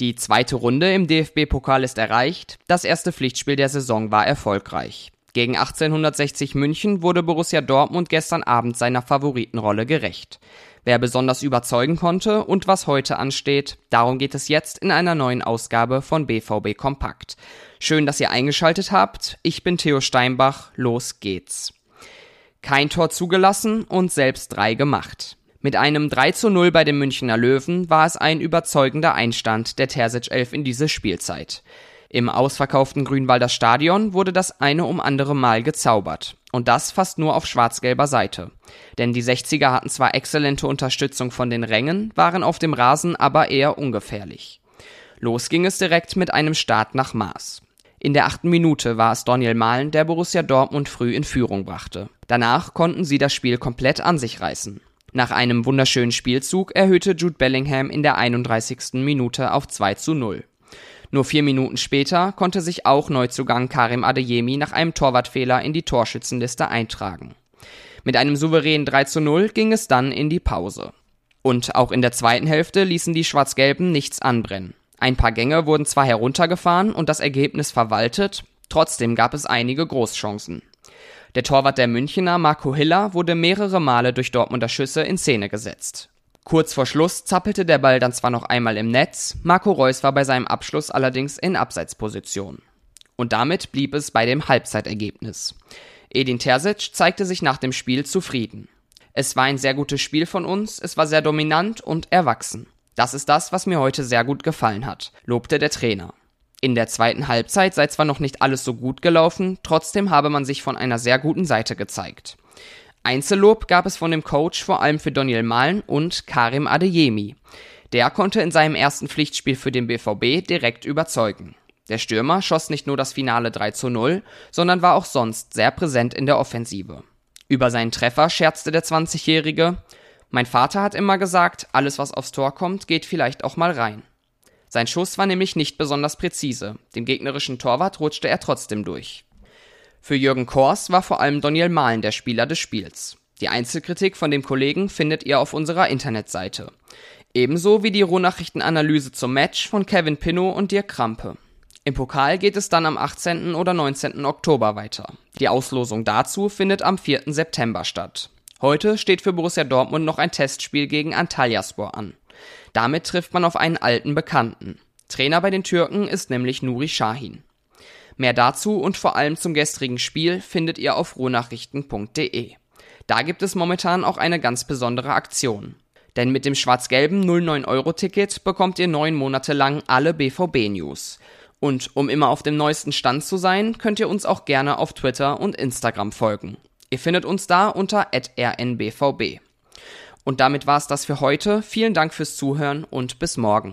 Die zweite Runde im DFB-Pokal ist erreicht, das erste Pflichtspiel der Saison war erfolgreich. Gegen 1860 München wurde Borussia Dortmund gestern Abend seiner Favoritenrolle gerecht. Wer besonders überzeugen konnte und was heute ansteht, darum geht es jetzt in einer neuen Ausgabe von BVB Kompakt. Schön, dass ihr eingeschaltet habt. Ich bin Theo Steinbach. Los geht's. Kein Tor zugelassen und selbst drei gemacht. Mit einem 3 zu 0 bei den Münchner Löwen war es ein überzeugender Einstand der Terzic 11 in diese Spielzeit. Im ausverkauften Grünwalder Stadion wurde das eine um andere Mal gezaubert. Und das fast nur auf schwarz-gelber Seite. Denn die 60er hatten zwar exzellente Unterstützung von den Rängen, waren auf dem Rasen aber eher ungefährlich. Los ging es direkt mit einem Start nach Maß. In der achten Minute war es Daniel Mahlen, der Borussia Dortmund früh in Führung brachte. Danach konnten sie das Spiel komplett an sich reißen. Nach einem wunderschönen Spielzug erhöhte Jude Bellingham in der 31. Minute auf 2 zu 0. Nur vier Minuten später konnte sich auch Neuzugang Karim Adeyemi nach einem Torwartfehler in die Torschützenliste eintragen. Mit einem souveränen 3 zu 0 ging es dann in die Pause. Und auch in der zweiten Hälfte ließen die Schwarz-Gelben nichts anbrennen. Ein paar Gänge wurden zwar heruntergefahren und das Ergebnis verwaltet, trotzdem gab es einige Großchancen. Der Torwart der Münchener, Marco Hiller, wurde mehrere Male durch Dortmunder Schüsse in Szene gesetzt. Kurz vor Schluss zappelte der Ball dann zwar noch einmal im Netz, Marco Reus war bei seinem Abschluss allerdings in Abseitsposition. Und damit blieb es bei dem Halbzeitergebnis. Edin Terzic zeigte sich nach dem Spiel zufrieden. Es war ein sehr gutes Spiel von uns, es war sehr dominant und erwachsen. Das ist das, was mir heute sehr gut gefallen hat, lobte der Trainer. In der zweiten Halbzeit sei zwar noch nicht alles so gut gelaufen, trotzdem habe man sich von einer sehr guten Seite gezeigt. Einzellob gab es von dem Coach vor allem für Daniel Mahlen und Karim Adeyemi. Der konnte in seinem ersten Pflichtspiel für den BVB direkt überzeugen. Der Stürmer schoss nicht nur das Finale 3 zu 0, sondern war auch sonst sehr präsent in der Offensive. Über seinen Treffer scherzte der 20-Jährige, mein Vater hat immer gesagt, alles was aufs Tor kommt, geht vielleicht auch mal rein. Sein Schuss war nämlich nicht besonders präzise. Dem gegnerischen Torwart rutschte er trotzdem durch. Für Jürgen Kors war vor allem Daniel Mahlen der Spieler des Spiels. Die Einzelkritik von dem Kollegen findet ihr auf unserer Internetseite. Ebenso wie die Rohnachrichtenanalyse zum Match von Kevin Pinnow und Dirk Krampe. Im Pokal geht es dann am 18. oder 19. Oktober weiter. Die Auslosung dazu findet am 4. September statt. Heute steht für Borussia Dortmund noch ein Testspiel gegen Antalyaspor an. Damit trifft man auf einen alten Bekannten. Trainer bei den Türken ist nämlich Nuri Shahin. Mehr dazu und vor allem zum gestrigen Spiel findet ihr auf ruhnachrichten.de. Da gibt es momentan auch eine ganz besondere Aktion. Denn mit dem schwarz-gelben 09-Euro-Ticket bekommt ihr neun Monate lang alle BVB-News. Und um immer auf dem neuesten Stand zu sein, könnt ihr uns auch gerne auf Twitter und Instagram folgen. Ihr findet uns da unter rnbvb. Und damit war es das für heute. Vielen Dank fürs Zuhören und bis morgen.